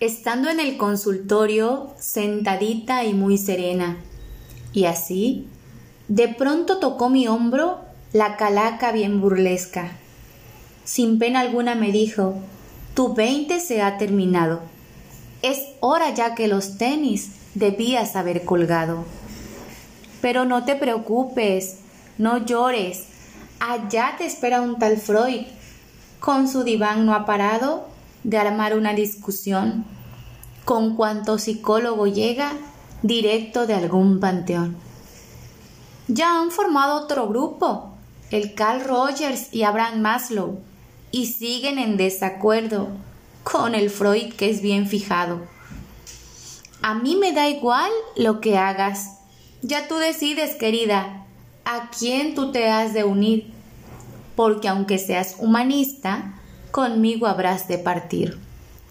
estando en el consultorio sentadita y muy serena. Y así, de pronto tocó mi hombro la calaca bien burlesca. Sin pena alguna me dijo, tu veinte se ha terminado. Es hora ya que los tenis debías haber colgado. Pero no te preocupes, no llores. Allá te espera un tal Freud. Con su diván no ha parado de armar una discusión con cuanto psicólogo llega directo de algún panteón. Ya han formado otro grupo, el Carl Rogers y Abraham Maslow, y siguen en desacuerdo con el Freud que es bien fijado. A mí me da igual lo que hagas. Ya tú decides, querida, a quién tú te has de unir, porque aunque seas humanista, conmigo habrás de partir.